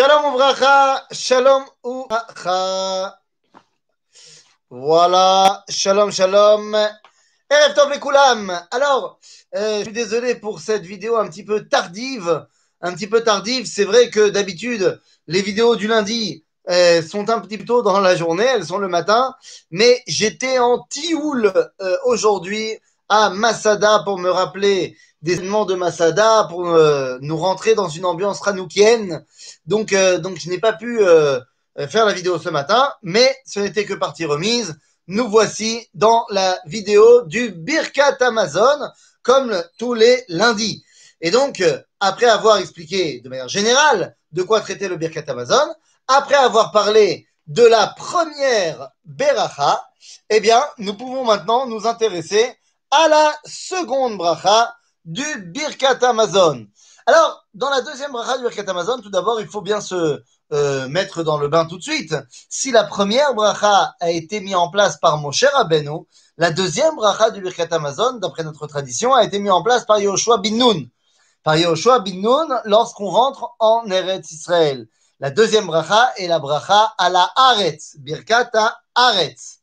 Shalom Uvracha, Shalom Uvracha. Voilà, Shalom Shalom. Erev Tov Koulam. Alors, euh, je suis désolé pour cette vidéo un petit peu tardive. Un petit peu tardive. C'est vrai que d'habitude, les vidéos du lundi euh, sont un petit peu tôt dans la journée. Elles sont le matin. Mais j'étais en Tioul euh, aujourd'hui à Masada pour me rappeler des événements de Masada pour euh, nous rentrer dans une ambiance ranoukienne. Donc, euh, donc je n'ai pas pu euh, faire la vidéo ce matin, mais ce n'était que partie remise. Nous voici dans la vidéo du Birkat Amazon, comme tous les lundis. Et donc, après avoir expliqué de manière générale de quoi traiter le Birkat Amazon, après avoir parlé de la première Beracha, eh bien, nous pouvons maintenant nous intéresser à la seconde bracha du Birkat Amazon. Alors, dans la deuxième bracha du Birkat Amazon, tout d'abord, il faut bien se euh, mettre dans le bain tout de suite. Si la première bracha a été mise en place par Moshe Rabbeinu, la deuxième bracha du Birkat Amazon, d'après notre tradition, a été mise en place par Yoshua bin Nun. Par Yoshua bin Nun, lorsqu'on rentre en Eretz Israël. La deuxième bracha est la bracha à la Aretz, Birkat Aretz.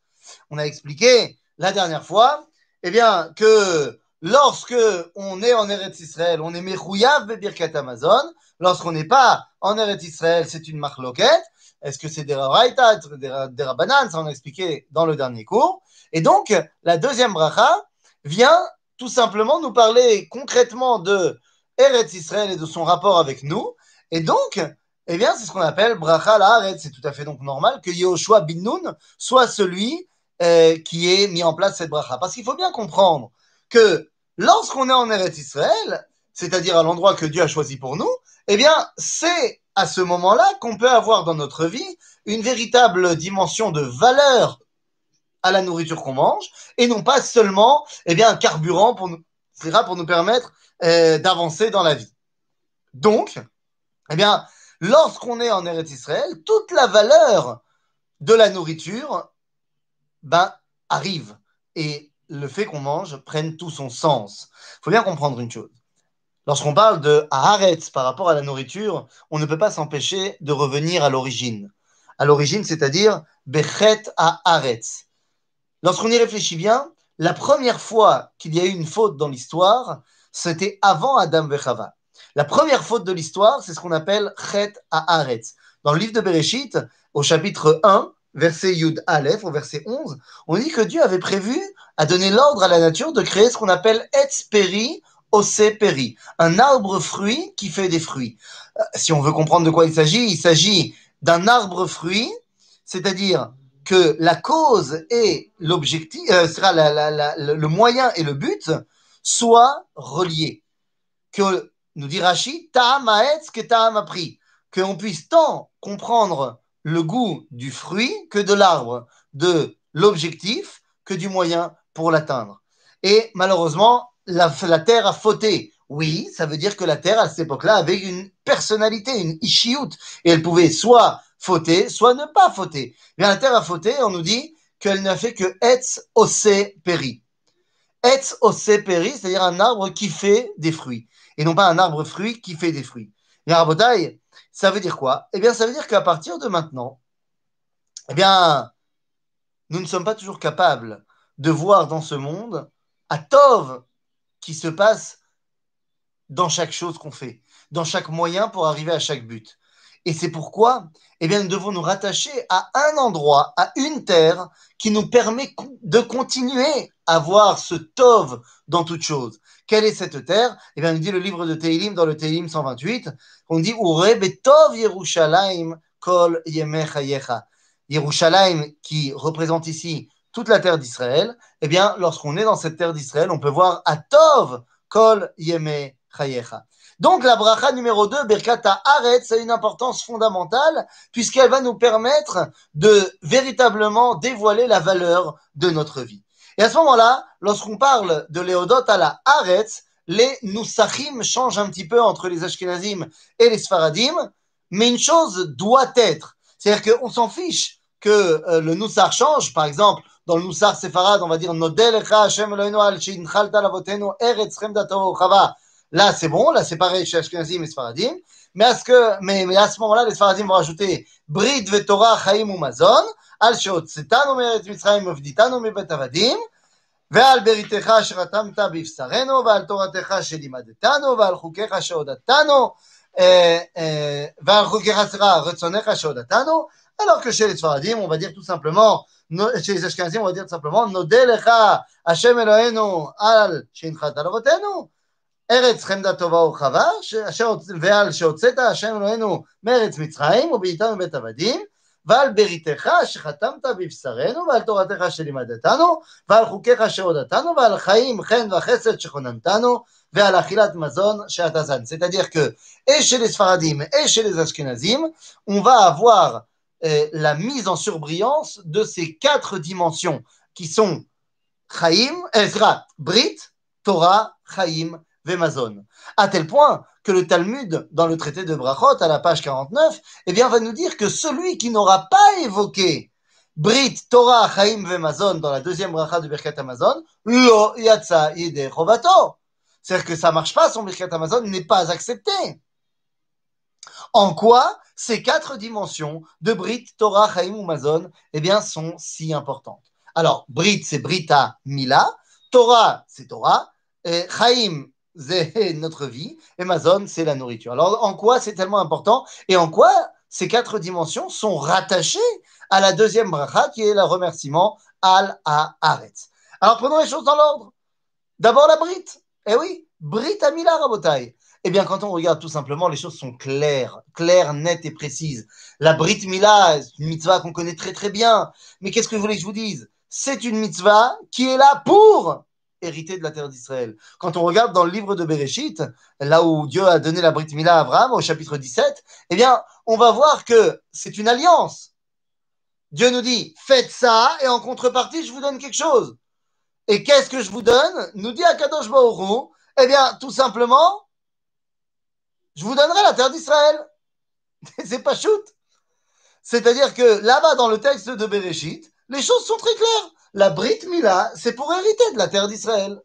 On a expliqué la dernière fois, eh bien, que lorsque on est en Eretz Israël, on est Mechouyav Birkat Amazon. Lorsqu'on n'est pas en Eretz Israël, c'est une marloquette. Est-ce que c'est des Raita, des Rabanan Ça, on a expliqué dans le dernier cours. Et donc, la deuxième bracha vient tout simplement nous parler concrètement de Eretz Israël et de son rapport avec nous. Et donc, eh bien, c'est ce qu'on appelle bracha la C'est tout à fait donc normal que Yehoshua bin Nun soit celui euh, qui est mis en place cette bracha. Parce qu'il faut bien comprendre que lorsqu'on est en Eretz Israël, c'est-à-dire à, l'endroit que Dieu a choisi pour nous, eh bien, c'est à ce moment-là qu'on peut avoir dans notre vie une véritable dimension de valeur à la nourriture qu'on mange, et non pas seulement, eh bien, un carburant pour nous, permettre euh, d'avancer dans la vie. Donc, eh bien, lorsqu'on est en Eretz Israël, toute la valeur de la nourriture, ben, arrive. Et le fait qu'on mange prenne tout son sens. Il faut bien comprendre une chose. Lorsqu'on parle de Haaretz par rapport à la nourriture, on ne peut pas s'empêcher de revenir à l'origine. À l'origine, c'est-à-dire Bechet à Haaretz. Lorsqu'on y réfléchit bien, la première fois qu'il y a eu une faute dans l'histoire, c'était avant Adam Vechava. La première faute de l'histoire, c'est ce qu'on appelle Chet à Haaretz. Dans le livre de Bereshit, au chapitre 1, verset Yud Aleph, au verset 11, on dit que Dieu avait prévu à donner l'ordre à la nature de créer ce qu'on appelle Etz Peri, Ose Peri, un arbre fruit qui fait des fruits. Euh, si on veut comprendre de quoi il s'agit, il s'agit d'un arbre fruit, c'est-à-dire que la cause et l'objectif, euh, sera le moyen et le but soient reliés. Que nous dit Rashi, Ta'am que Ta'am a pris. Qu'on puisse tant comprendre le goût du fruit que de l'arbre, de l'objectif que du moyen pour l'atteindre. Et malheureusement, la, Terre a fauté. Oui, ça veut dire que la Terre, à cette époque-là, avait une personnalité, une ishiout, et elle pouvait soit fauter, soit ne pas fauter. Mais la Terre a fauté, on nous dit qu'elle n'a fait que etz ose peri. Etz ose peri, c'est-à-dire un arbre qui fait des fruits, et non pas un arbre fruit qui fait des fruits. Et ça veut dire quoi? Eh bien, ça veut dire qu'à partir de maintenant, eh bien, nous ne sommes pas toujours capables de voir dans ce monde à Tov qui se passe dans chaque chose qu'on fait, dans chaque moyen pour arriver à chaque but. Et c'est pourquoi, eh bien, nous devons nous rattacher à un endroit, à une terre qui nous permet de continuer à voir ce Tov dans toute chose. Quelle est cette terre? Eh bien, nous dit le livre de Teilim dans le Teilim 128, on dit Ure betov Yerushalayim kol yemechayecha. Yerushalayim, qui représente ici toute la terre d'Israël, eh bien, lorsqu'on est dans cette terre d'Israël, on peut voir Atov kol yemechayecha. Donc, la bracha numéro 2, Berkata Aretz, a une importance fondamentale puisqu'elle va nous permettre de véritablement dévoiler la valeur de notre vie. Et à ce moment-là, lorsqu'on parle de Léodot à la Aretz, les Nusachim changent un petit peu entre les Ashkenazim et les Sfaradim, mais une chose doit être, c'est-à-dire qu'on s'en fiche que euh, le Nusach change, par exemple, dans le Nusach Sefarad, on va dire Hashem Eloheinu al Shinchalta Lavotenu Eretz Chava là c'est bon, là c'est pareil chez Ashkenazim et Sfaradim, mais à ce, que, mais, mais à ce moment-là, les Sfaradim vont rajouter Brit veTorah Chaim ou Mazon, al sheotzetanu me'eretz Mitzrayim uvditanu mibet avadim, ועל בריתך אשר חתמת בבשרנו, ועל תורתך שלימדתנו, ועל חוקיך שהודתנו, ועל חוקיך סליחה, רצונך שהודתנו, alors que chez les Sfaradim, on va dire tout simplement, chez les Ashkenazim, on va dire tout simplement, נודה לך, השם אלוהינו, על שהנחת על אבותינו, ארץ חמדה טובה ורחבה, ועל שהוצאת השם אלוהינו מארץ מצרים, ובעיטה מבית עבדים, ועל בריתך שחתמת בבשרנו, ועל תורתך שלימדתנו, ועל חוקיך שהודתנו, ועל חיים, חן וחסד שכוננתנו, ועל אכילת מזון שאתה זן. C'est-à-dire que, et chez les Sfaradim, et chez les Ashkenazim, on va avoir euh, la mise en surbrillance de ces quatre dimensions qui sont Chaim, Ezra, Brit, Torah, Chaim, Vemazon. À tel point que le Talmud, dans le traité de Brachot, à la page 49, eh bien, va nous dire que celui qui n'aura pas évoqué Brit, Torah, Chaim, Vemazon dans la deuxième bracha de Birkat Amazon, lo yatsa yede chovato. C'est-à-dire que ça marche pas, son Birkat Amazon n'est pas accepté. En quoi ces quatre dimensions de Brit, Torah, Chaim ou Mazon eh bien, sont si importantes? Alors, Brit, c'est Brita Mila, Torah, c'est Torah, et Chaim, notre vie, et Mazon, c'est la nourriture. Alors, en quoi c'est tellement important et en quoi ces quatre dimensions sont rattachées à la deuxième bracha qui est le remerciement al haaretz? Alors, prenons les choses dans l'ordre. D'abord, la Brit. Eh oui, Brit Amila Rabotai. Eh bien, quand on regarde tout simplement, les choses sont claires, claires, nettes et précises. La Brit Mila, c'est une mitzvah qu'on connaît très très bien. Mais qu'est-ce que vous voulez que je vous dise? C'est une mitzvah qui est là pour hériter de la terre d'Israël. Quand on regarde dans le livre de Bereshit, là où Dieu a donné la Brit Mila à Abraham, au chapitre 17, eh bien, on va voir que c'est une alliance. Dieu nous dit, faites ça, et en contrepartie, je vous donne quelque chose. Et qu'est-ce que je vous donne? Nous dit Akadosh Baruch eh bien, tout simplement, je vous donnerai la terre d'Israël. c'est pas shoot. C'est-à-dire que là-bas, dans le texte de Bereshit, les choses sont très claires. La Brit Mila, c'est pour hériter de la terre d'Israël.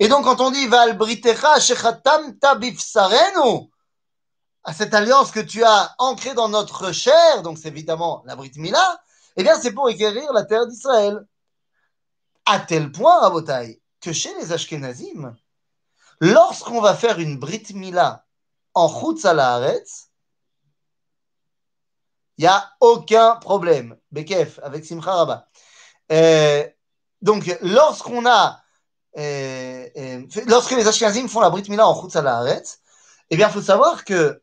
Et donc, quand on dit Val Britecha Shechatam Tabifsarenu, à cette alliance que tu as ancrée dans notre chair, donc c'est évidemment la Brit Mila, eh bien, c'est pour acquérir la terre d'Israël. À tel point, Rabotai, que chez les Ashkenazim, lorsqu'on va faire une Brit Mila en Chutz il n'y a aucun problème. Bekef, avec Simcha Rabba. Euh, donc, lorsqu'on a, euh, euh, lorsque les Ashkenazim font la Brit Mila en Chutz Haaretz, eh bien, il faut savoir que,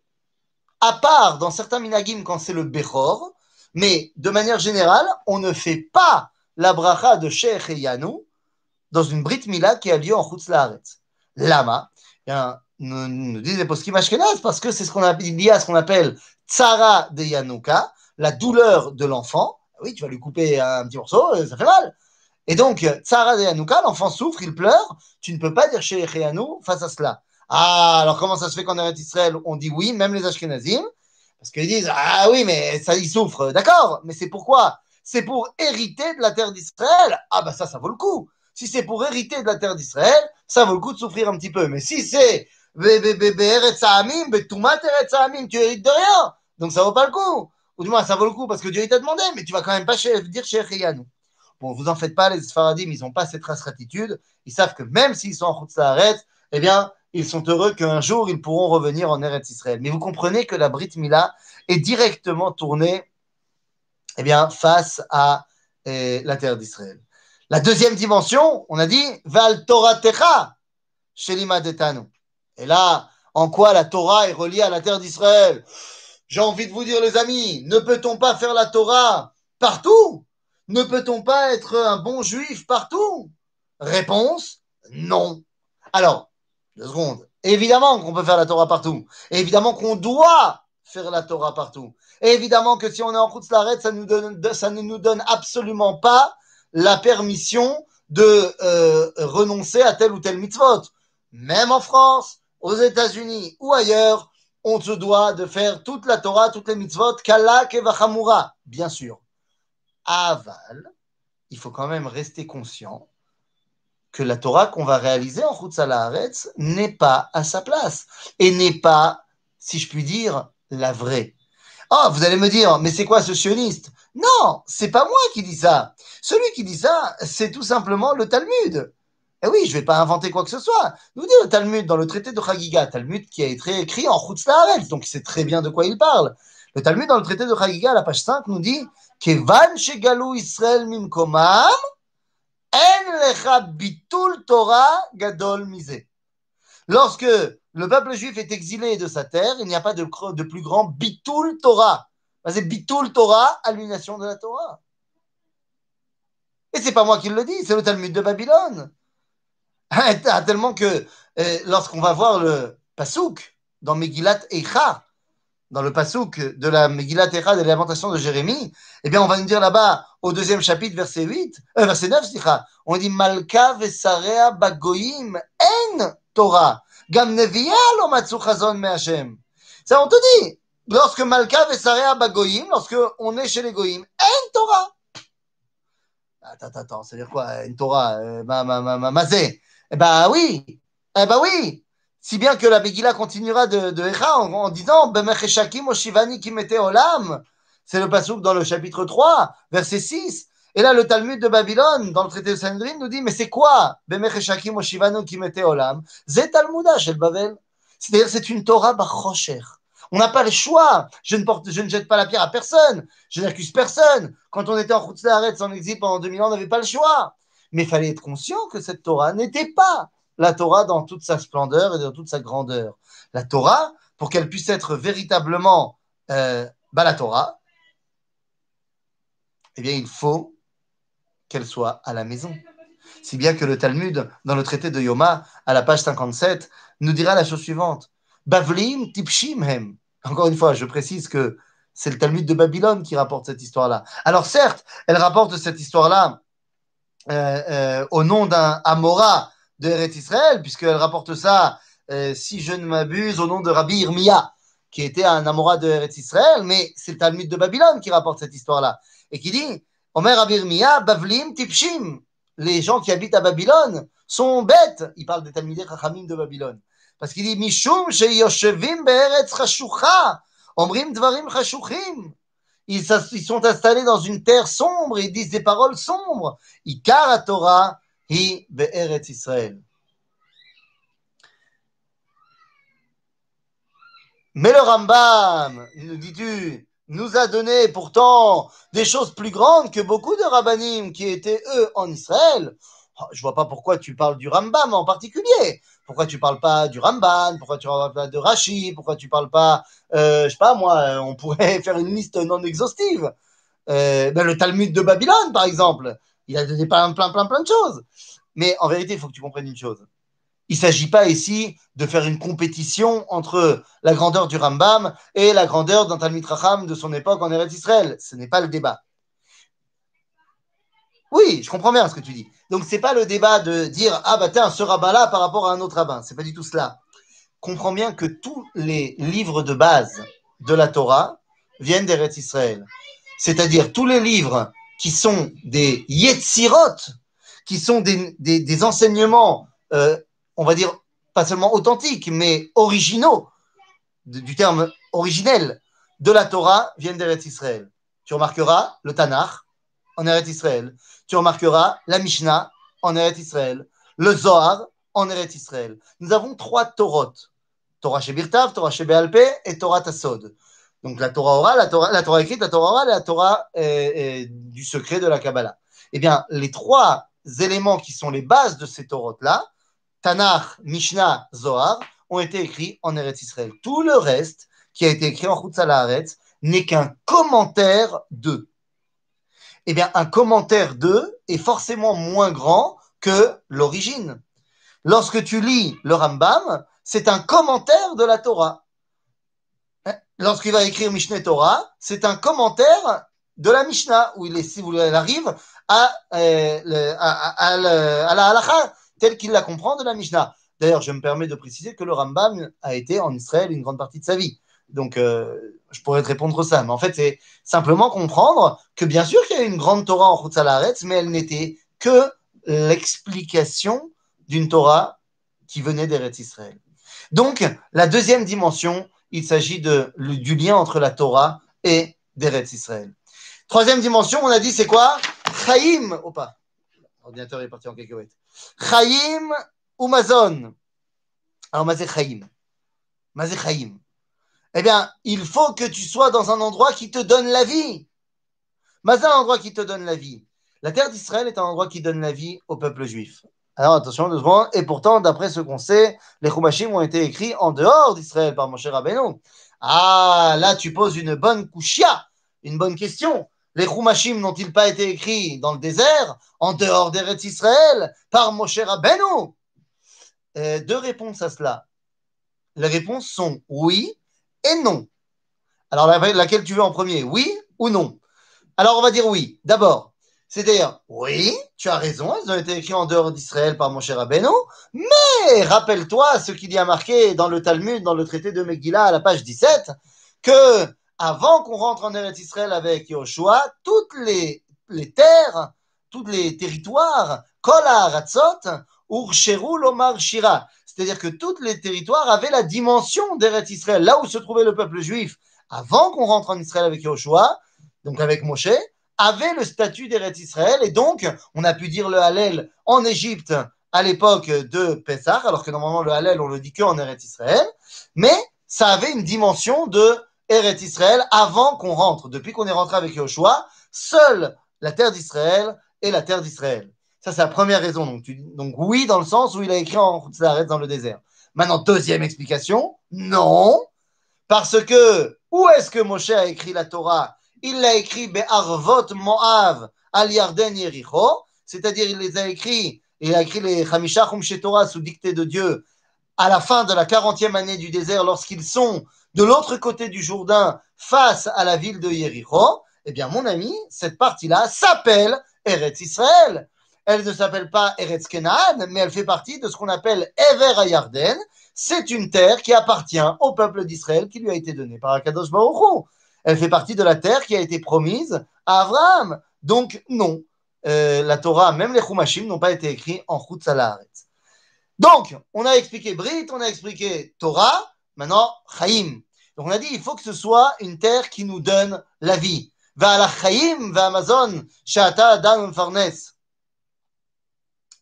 à part dans certains minagim quand c'est le Bechor, mais de manière générale, on ne fait pas la bracha de Sheikh et Yanou dans une Brit Mila qui a lieu en Chutz Haaretz. Lama, nous, nous disent les poskim ashkenaz parce que c'est ce qu'on a lié à ce qu'on appelle tsara de Yanouka, la douleur de l'enfant. Oui, tu vas lui couper un petit morceau, euh, ça fait mal. Et donc, tsara de Yanouka, l'enfant souffre, il pleure. Tu ne peux pas dire chez Yanou face à cela. Ah, alors comment ça se fait qu'en Eretz Israël, on dit oui, même les Ashkenazim? Parce qu'ils disent, ah oui, mais ça, il souffre. D'accord, mais c'est pourquoi? C'est pour hériter de la terre d'Israël. Ah, bah ça, ça vaut le coup. Si c'est pour hériter de la terre d'Israël, ça vaut le coup de souffrir un petit peu. Mais si c'est tu hérites de rien. Donc ça vaut pas le coup. Ou du moins, ça vaut le coup parce que Dieu t'a demandé, mais tu vas quand même pas dire chez Yanou. Bon, vous en faites pas, les Sfaradim, ils n'ont pas cette attitude. Ils savent que même s'ils sont en Saharet, eh bien, ils sont heureux qu'un jour, ils pourront revenir en Eretz Israël. Mais vous comprenez que la Brit Mila est directement tournée eh bien, face à eh, la terre d'Israël. La deuxième dimension, on a dit, Val Torah Techa, Shelima Detanu. Et là, en quoi la Torah est reliée à la terre d'Israël? J'ai envie de vous dire, les amis, ne peut-on pas faire la Torah partout? Ne peut-on pas être un bon juif partout? Réponse, non. Alors, deux secondes. Évidemment qu'on peut faire la Torah partout. évidemment qu'on doit faire la Torah partout. évidemment que si on est en route la ça, ça ne nous donne absolument pas la permission de euh, renoncer à tel ou tel mitzvot. Même en France, aux États-Unis ou ailleurs, on se doit de faire toute la Torah, toutes les mitzvot, kalak et vachamura, bien sûr. Aval, il faut quand même rester conscient que la Torah qu'on va réaliser en Chutz Haaretz n'est pas à sa place et n'est pas, si je puis dire, la vraie. Oh, vous allez me dire, mais c'est quoi ce sioniste? Non, c'est pas moi qui dis ça. Celui qui dit ça, c'est tout simplement le Talmud. Eh oui, je vais pas inventer quoi que ce soit. Nous dit le Talmud dans le traité de Chagiga, Talmud qui a été écrit en Chutz Haaretz, donc il sait très bien de quoi il parle. Le Talmud dans le traité de Chagiga, la page 5, nous dit Kevan shegalu Israël en lecha bitul Torah gadol. Lorsque le peuple juif est exilé de sa terre, il n'y a pas de, de plus grand bitul Torah. C'est bitul Torah, annulation de la Torah. Et c'est pas moi qui le dis, c'est le Talmud de Babylone. Tellement que euh, lorsqu'on va voir le Pasouk dans Megillat Eicha, dans le Pasouk de la Megillat Eicha de l'Inventation de Jérémie, eh bien, on va nous dire là-bas, au deuxième chapitre, verset 8, euh, verset 9, on dit Malka vesarea bagoyim en Torah. Gam nevia lo matzu chazon me Hashem. Ça, on te dit, lorsque Malka vesarea bagoyim, lorsque on est chez les goyim, en Torah. Attends, attends, c'est-à-dire quoi, en Torah, euh, ma, ma, ma, ma, eh ben oui, eh ben oui. Si bien que la Megillah continuera de, de Echa en, en disant Oshivani Olam. C'est le pasouk dans le chapitre 3, verset 6. Et là, le Talmud de Babylone, dans le traité de Sanhedrin, nous dit Mais c'est quoi Bemecheshakim Oshivani Kimete Olam C'est Talmuda chez Babel. C'est-à-dire, c'est une Torah Bachrocher. On n'a pas le choix. Je ne, porte, je ne jette pas la pierre à personne. Je n'accuse personne. Quand on était en route de en exil pendant 2000 ans, on n'avait pas le choix. Mais il fallait être conscient que cette Torah n'était pas la Torah dans toute sa splendeur et dans toute sa grandeur. La Torah, pour qu'elle puisse être véritablement euh, bah, la Torah, eh bien, il faut qu'elle soit à la maison. Si bien que le Talmud, dans le traité de Yoma, à la page 57, nous dira la chose suivante. Bavlim tipshim hem. Encore une fois, je précise que c'est le Talmud de Babylone qui rapporte cette histoire-là. Alors certes, elle rapporte cette histoire-là euh, euh, au nom d'un Amora de Eretz Israël, puisqu'elle rapporte ça, euh, si je ne m'abuse, au nom de Rabbi Irmia, qui était un Amora de Eretz Israël, mais c'est le Talmud de Babylone qui rapporte cette histoire-là, et qui dit, Omer Rabbi Irmia, Bavlim Tipshim, les gens qui habitent à Babylone sont bêtes, il parle des Talmudés de Babylone, parce qu'il dit, Mishum sheyoshevim be'eretz chashucha, omrim dvarim chashuchim, ils, sont installés dans une terre sombre et ils disent des paroles sombres. Torah, Israël. Mais le Rambam, nous dis-tu, nous a donné pourtant des choses plus grandes que beaucoup de rabbanim qui étaient eux en Israël. Oh, je vois pas pourquoi tu parles du Rambam en particulier. Pourquoi tu parles pas du Ramban? Pourquoi tu parles pas de Rashi? Pourquoi tu parles pas, euh, je sais pas moi, euh, on pourrait faire une liste non exhaustive. Euh, ben, le Talmud de Babylone, par exemple, il a donné plein, plein, plein, plein de choses. Mais en vérité, il faut que tu comprennes une chose. Il ne s'agit pas ici de faire une compétition entre la grandeur du Rambam et la grandeur d'un Talmud Racham de son époque en Eretz Israël. Ce n'est pas le débat. Oui, je comprends bien ce que tu dis. Donc, ce n'est pas le débat de dire Ah, bah tiens, ce rabbin-là par rapport à un autre rabbin. Ce n'est pas du tout cela. Comprends bien que tous les livres de base de la Torah viennent d'Eretz Israël. C'est-à-dire tous les livres qui sont des Yetzirot, qui sont des, enseignements, euh, on va dire, pas seulement authentiques, mais originaux, du terme originel de la Torah, viennent d'Eretz Israël. Tu remarqueras le Tanakh en Eretz Israël tu remarqueras la Mishnah en Eretz Israël, le Zohar en Eretz Israël. Nous avons trois Torot. Torah Shebirtav, Torah Shebealpe et Torah Tassod. Donc la Torah orale, la Torah, écrite, la Torah orale et la Torah euh, euh, du secret de la Kabbalah. Eh bien, les trois éléments qui sont les bases de ces Torot-là, Tanakh, Mishnah, Zohar, ont été écrits en Eretz Israël. Tout le reste qui a été écrit en Chutz n'est qu'un commentaire d'eux eh bien, un commentaire d'eux est forcément moins grand que l'origine. Lorsque tu lis le Rambam, c'est un commentaire de la Torah. Hein? Lorsqu'il va écrire Mishneh Torah, c'est un commentaire de la Mishnah, où il, arrive à, à, la halacha, telle qu'il la comprend de la Mishnah. D'ailleurs, je me permets de préciser que le Rambam a été en Israël une grande partie de sa vie. Donc, euh, je pourrais te répondre ça. Mais en fait, c'est simplement comprendre que bien sûr qu'il y a une grande Torah en Chutz mais elle n'était que l'explication d'une Torah qui venait d'Eretz Israël. Donc, la deuxième dimension, il s'agit du lien entre la Torah et d'Eretz Israël. Troisième dimension, on a dit c'est quoi? Chaim, oh pas, l'ordinateur est parti en cacahuète. Chaim ou Mazon. Alors, Mazé Chaim. Mazé Chaim. Eh bien, il faut que tu sois dans un endroit qui te donne la vie. Mazé, un endroit qui te donne la vie. La terre d'Israël est un endroit qui donne la vie au peuple juif. Alors attention, deux secondes. Et pourtant, d'après ce qu'on sait, les Chumashim ont été écrits en dehors d'Israël par Moshe Rabbeinu. Ah, là, tu poses une bonne kouchia, une bonne question. Les Chumashim n'ont-ils pas été écrits dans le désert, en dehors d'Eretz Israël, par Moshe Rabbeinu? Euh, Deux réponses à cela. Les réponses sont oui et non. Alors, laquelle tu veux en premier Oui ou non? Alors, on va dire oui. D'abord, c'est-à-dire, oui, tu as raison, elles ont été écrites en dehors d'Israël par mon cher Abeno, mais rappelle-toi ce qu'il y a marqué dans le Talmud, dans le traité de Megillah, à la page 17, que avant qu'on rentre en Eretz Israël avec Yoshua, toutes les, les terres, tous les territoires, Kol Haratzot, Ursheru Lomar Shira, c'est-à-dire que tous les territoires avaient la dimension d'Eretz Israël, là où se trouvait le peuple juif, avant qu'on rentre en Israël avec Yoshua, donc avec Moshe, avait le statut d'Eretz Israël et donc on a pu dire le Hallel en Égypte à l'époque de Pessah, alors que normalement le Hallel on le dit que en Eretz Israël, mais ça avait une dimension de Eretz Israël avant qu'on rentre. Depuis qu'on est rentré avec Yoshua, seule la terre d'Israël est la terre d'Israël. Ça, c'est la première raison. Donc, oui, dans le sens où il a écrit en dans le désert. Maintenant, deuxième explication, non, parce que où est-ce que Moshe a écrit la Torah? Il l'a écrit Be'arvot Moav al Yarden Yericho, c'est-à-dire il les a écrits, il a écrit les Chamisha Chumshe Torah sous dictée de Dieu à la fin de la 40e année du désert lorsqu'ils sont de l'autre côté du Jourdain face à la ville de Yericho. Eh bien, mon ami, cette partie-là s'appelle Eretz Israël. Elle ne s'appelle pas Eretz Kenaan, mais elle fait partie de ce qu'on appelle Ever Ayarden. C'est une terre qui appartient au peuple d'Israël qui lui a été donnée par Akadosh Baruch elle fait partie de la terre qui a été promise à Abraham. Donc, non. Euh, la Torah, même les Chumashim, n'ont pas été écrits en Chutzalaharetz. Donc, on a expliqué Brit, on a expliqué Torah, maintenant Chaim. Donc, on a dit, il faut que ce soit une terre qui nous donne la vie. Va la Chaim, va Amazon, Shata Adam Farnes.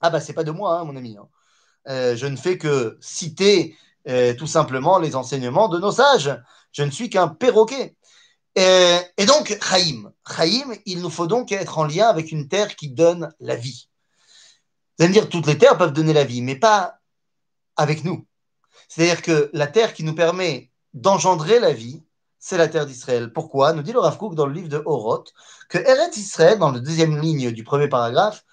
Ah, bah, c'est pas de moi, hein, mon ami. Hein. Euh, je ne fais que citer euh, tout simplement les enseignements de nos sages. Je ne suis qu'un perroquet. Et, donc, Chaim. Chaim, il nous faut donc être en lien avec une terre qui donne la vie. Vous allez me dire, toutes les terres peuvent donner la vie, mais pas avec nous. C'est-à-dire que la terre qui nous permet d'engendrer la vie, c'est la terre d'Israël. Pourquoi? Nous dit le Rav dans le livre de Horoth que Eretz Israël, dans la deuxième ligne du premier paragraphe,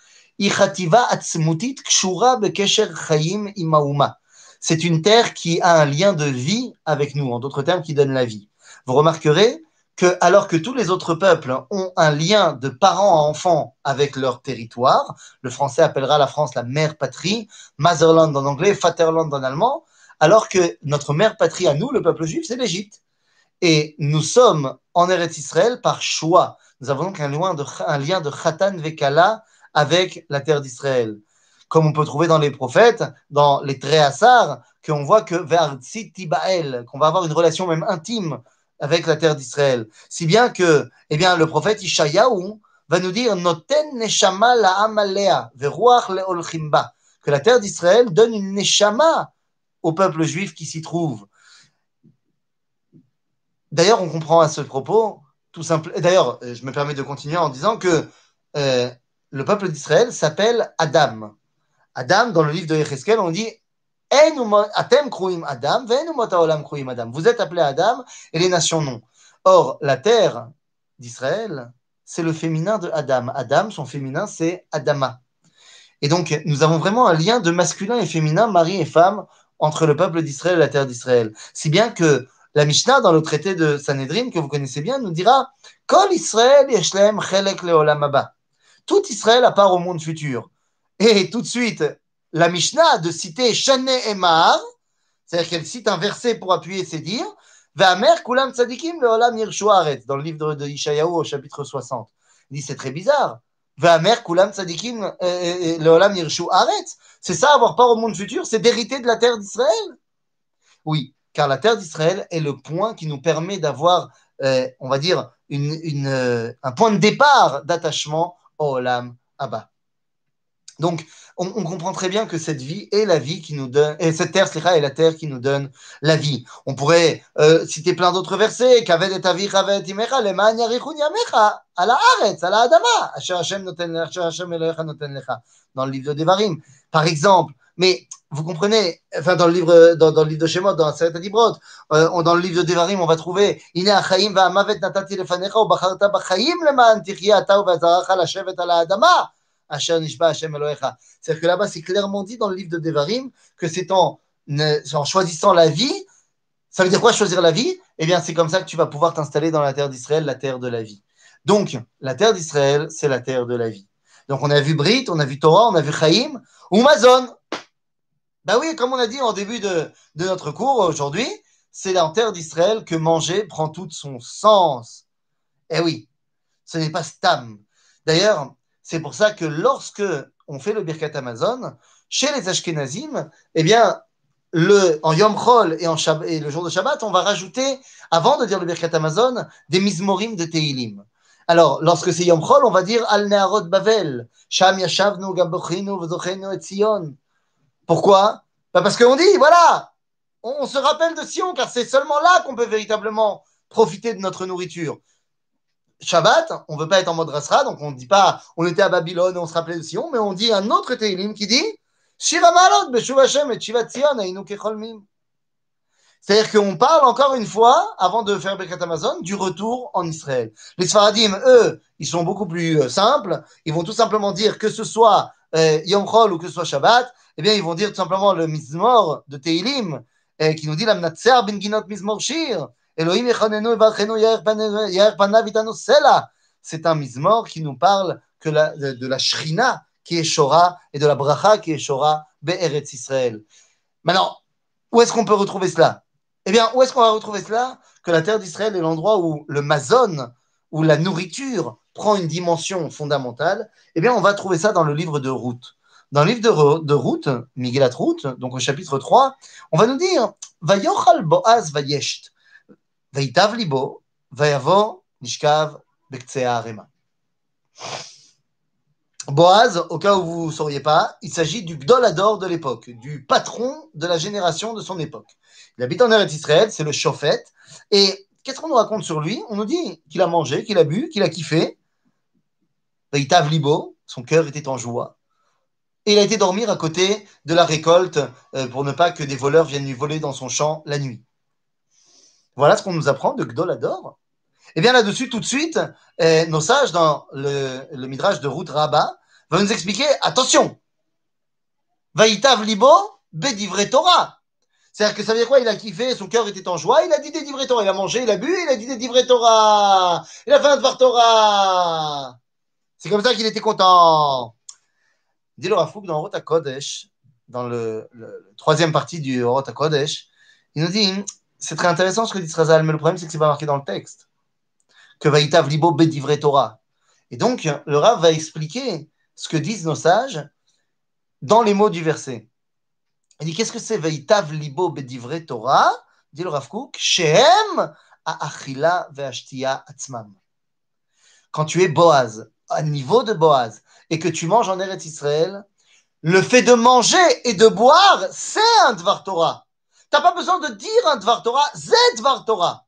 c'est une terre qui a un lien de vie avec nous, en d'autres termes, qui donne la vie. Vous remarquerez que alors que tous les autres peuples ont un lien de parents à enfants avec leur territoire, le français appellera la France la mère patrie, Motherland en anglais, Vaterland en allemand, alors que notre mère patrie à nous, le peuple juif, c'est l'Égypte. Et nous sommes en Eretz Israël par choix. Nous avons donc un lien de, un lien de Vekala avec la terre d'Israël. Comme on peut trouver dans les prophètes, dans les Tréhassar, qu'on voit que vers Tibael, qu'on va avoir une relation même intime avec la terre d'Israël. Si bien que, eh bien, le prophète Ishayahu va nous dire Noten neshama la veruach que la terre d'Israël donne une neshama au peuple juif qui s'y trouve. D'ailleurs, on comprend à ce propos, tout simple. D'ailleurs, je me permets de continuer en disant que euh, le peuple d'Israël s'appelle Adam. Adam, dans le livre de Yecheskel, on dit Adam, Vous êtes appelé Adam et les nations non. Or, la terre d'Israël, c'est le féminin de Adam. Adam, son féminin, c'est Adama. Et donc, nous avons vraiment un lien de masculin et féminin, mari et femme, entre le peuple d'Israël et la terre d'Israël. Si bien que la Mishnah, dans le traité de Sanhedrin, que vous connaissez bien, nous dira Kol Israël yeshlem chelek Tout Israël à part au monde futur. Et tout de suite, la Mishnah de citer Shane Emar, c'est-à-dire qu'elle cite un verset pour appuyer ses dires, Vamer Kulam Tzadikim Leolam Aretz, dans le livre de Ishayahu au chapitre 60. Il dit c'est très bizarre. Vamer Kulam Tzadikim Leolam Yirshu Aretz. C'est ça, avoir part au monde futur, c'est d'hériter de la terre d'Israël? Oui, car la terre d'Israël est le point qui nous permet d'avoir, euh, on va dire, une, euh, un point de départ d'attachement Olam Abba. Donc, on, comprend très bien que cette vie est la vie qui nous donne, et cette terre, est la terre qui nous donne la vie. On pourrait euh, citer plein d'autres versets, Kaved et avi, Kaved imecha, leman yarichun yamecha, ala aretz, ala adama, asher Hashem noten asher Hashem noten lecha, dans le livre de Devarim, par exemple. Mais vous comprenez, enfin dans le livre, dans, le livre de Shemot, dans Seret Dibrot, euh, dans le livre de Devarim, on va trouver Ine achaim va'amavet natati lefanecha ubacharta leman tichye ata u'vazaracha lashevet ala adama. C'est-à-dire que là-bas, c'est clairement dit dans le livre de Devarim que c'est en, en, choisissant la vie. Ça veut dire quoi choisir la vie? Eh bien, c'est comme ça que tu vas pouvoir t'installer dans la terre d'Israël, la terre de la vie. Donc, la terre d'Israël, c'est la terre de la vie. Donc, on a vu Brit, on a vu Torah, on a vu Chaim, ou Mazon. Ben oui, comme on a dit en début de, de notre cours aujourd'hui, c'est la terre d'Israël que manger prend tout son sens. Eh oui, ce n'est pas Stam. D'ailleurs, c'est pour ça que lorsque on fait le Birkat Amazon, chez les Ashkenazim, eh bien, le, en Yom Chol et, en le jour de Shabbat, on va rajouter, avant de dire le Birkat Amazon, des Mizmorim de Teilim. Alors, lorsque c'est Yom Chol, on va dire Al Neharot Bavel, Sham Yashavnu Gabochinu Vzochenu et Sion. Pourquoi? Bah Parce qu'on dit, voilà, on, se rappelle de Sion, car c'est seulement là qu'on peut véritablement profiter de notre nourriture. Shabbat, on ne veut pas être en mode rasra, donc on ne dit pas on était à Babylone et on se rappelait de Sion, mais on dit un autre Teilim qui dit. C'est-à-dire qu'on parle encore une fois, avant de faire Birkat Amazon, du retour en Israël. Les Sfaradim, eux, ils sont beaucoup plus euh, simples. Ils vont tout simplement dire que ce soit euh, Yom Chol ou que ce soit Shabbat, eh bien, ils vont dire tout simplement le Mizmor de Teilim, euh, qui nous dit la Mnatser bin Ginot Mizmor Shir. C'est un mismor qui nous parle de, la shrina qui est Shora et de la bracha qui est Shora Be'eretz Israël. Maintenant, où est-ce qu'on peut retrouver cela? Eh bien, où est-ce qu'on va retrouver cela? Que la terre d'Israël est l'endroit où le mazon, où la nourriture prend une dimension fondamentale, eh bien, on va trouver ça dans le livre de Ruth. Dans le livre de, de Ruth, Miguelat Ruth, donc au chapitre 3, on va nous dire Boaz au cas où vous ne sauriez pas, il s'agit du Gdolador de l'époque, du patron de la génération de son époque. Il habite en Eretz Israël, c'est le Chauffette. Et qu'est-ce qu'on nous raconte sur lui? On nous dit qu'il a mangé, qu'il a bu, qu'il a kiffé, Veitav Libo, son cœur était en joie. Et il a été dormir à côté de la récolte euh, pour ne pas que des voleurs viennent lui voler dans son champ la nuit. Voilà ce qu'on nous apprend de Gdolador. Et eh bien là-dessus, tout de suite, eh, nos sages dans le, Midrash de Ruth Rabbah vont nous expliquer, attention, Vaïtav Libo, Bedivre Torah. C'est-à-dire que ça veut dire quoi? Il a kiffé, son cœur était en joie, il a dit des Torah, il a mangé, il a bu, il a dit des Torah. Il a fait un. C'est comme ça qu'il était content. Dit le Rafouk dans Rota Kodesh, dans le, troisième partie du Rota Kodesh, il nous dit c'est très intéressant ce que dit Srazal, mais le problème, c'est que c'est pas marqué dans le texte. Que Vaïtav Libo Bedivre Torah. Et donc, le Rav va expliquer ce que disent nos sages dans les mots du verset. Il dit Qu'est-ce que c'est Vaïtav Libo Bedivre Torah? Dit le Rav Kook Shehem Achila Ve'ashtia Atzmam. Quand tu es Boaz, à niveau de Boaz, et que tu manges en Eretz Israël, le fait de manger et de boire, c'est un Dvar Torah. Tu n'as pas besoin de dire un Dvar Torah, Z Dvar Torah.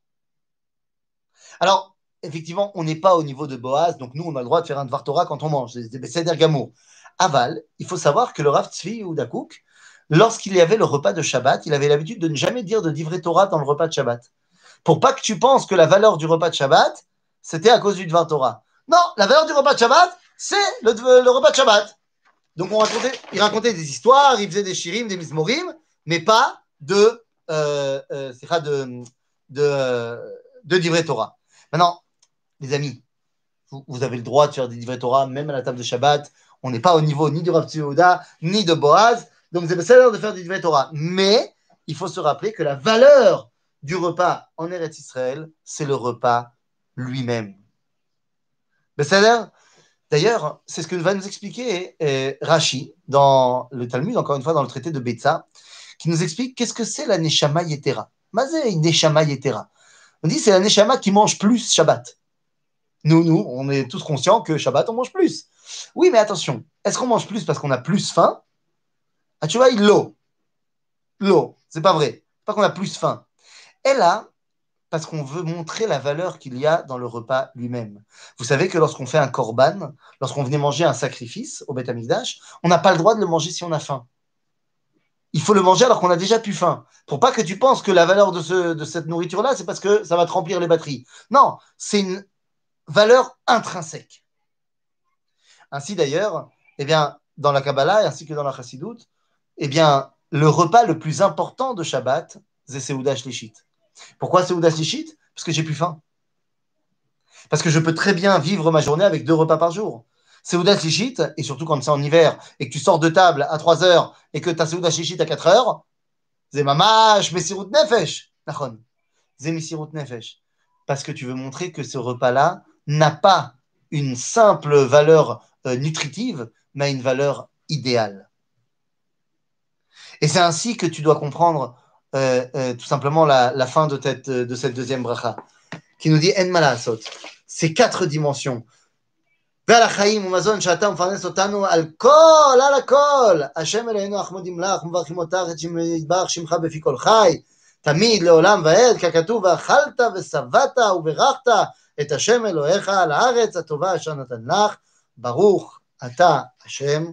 Alors, effectivement, on n'est pas au niveau de Boaz, donc nous, on a le droit de faire un Dvar Torah quand on mange. C'est d'Ergamo. Aval, il faut savoir que le Rav ou Dakouk, lorsqu'il y avait le repas de Shabbat, il avait l'habitude de ne jamais dire de Divrei Torah dans le repas de Shabbat. Pour pas que tu penses que la valeur du repas de Shabbat, c'était à cause du Dvar Torah. Non, la valeur du repas de Shabbat, c'est le, repas de Shabbat. Donc on racontait, il racontait des histoires, il faisait des shirim, des mismorim, mais pas de, euh, euh, de, de, de Divrei Torah. Maintenant, les amis, vous, avez le droit de faire des Divrei Torah, même à la table de Shabbat. On n'est pas au niveau ni du Rav ni de Boaz. Donc, avez le de faire des Divrei Torah. Mais, il faut se rappeler que la valeur du repas en Eretz Israël, c'est le repas lui-même. D'ailleurs, c'est ce que va nous expliquer euh, Rashi dans le Talmud, encore une fois dans le traité de Betsa, qui nous explique qu'est-ce que c'est la Neshama Yetera. Mazé, Neshama Yetera. On dit c'est la Neshama qui mange plus Shabbat. Nous, nous, on est tous conscients que Shabbat, on mange plus. Oui, mais attention, est-ce qu'on mange plus parce qu'on a plus faim? Ah, tu vois, l'eau. L'eau, c'est pas vrai. Pas qu'on a plus faim. Et là, parce qu'on veut montrer la valeur qu'il y a dans le repas lui-même. Vous savez que lorsqu'on fait un korban, lorsqu'on venait manger un sacrifice au Beth on n'a pas le droit de le manger si on a faim. Il faut le manger alors qu'on a déjà plus faim. Pour pas que tu penses que la valeur de, ce, de cette nourriture-là, c'est parce que ça va te remplir les batteries. Non, c'est une valeur intrinsèque. Ainsi d'ailleurs, eh bien, dans la Kabbalah ainsi que dans la Chassidoute, eh bien, le repas le plus important de Shabbat, c'est Seudah Shlishit. Pourquoi Seudah Shlishit Parce que j'ai plus faim. Parce que je peux très bien vivre ma journée avec deux repas par jour. Seudah Shlishit, et surtout quand c'est en hiver, et que tu sors de table à 3 heures, et que tu as Shlishit à 4 heures, c'est mamash, Messirut Nefesh. C'est Messirut Nefesh. Parce que tu veux montrer que ce repas-là n'a pas une simple valeur euh, nutritive, mais une valeur idéale. Et c'est ainsi que tu dois comprendre euh, euh, tout simplement la, la fin de cette, de cette deuxième bracha, qui nous dit En malasot. Ces quatre dimensions. תמיד לעולם ועד, ככתוב ואכלת ושבעת וברכת את השם אלוהיך על הארץ הטובה אשר נתן לך, ברוך אתה השם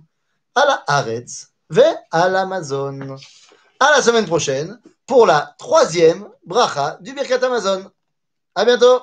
על הארץ ועל המזון. À la semaine prochaine pour la troisième bracha du Birkat Amazon. À bientôt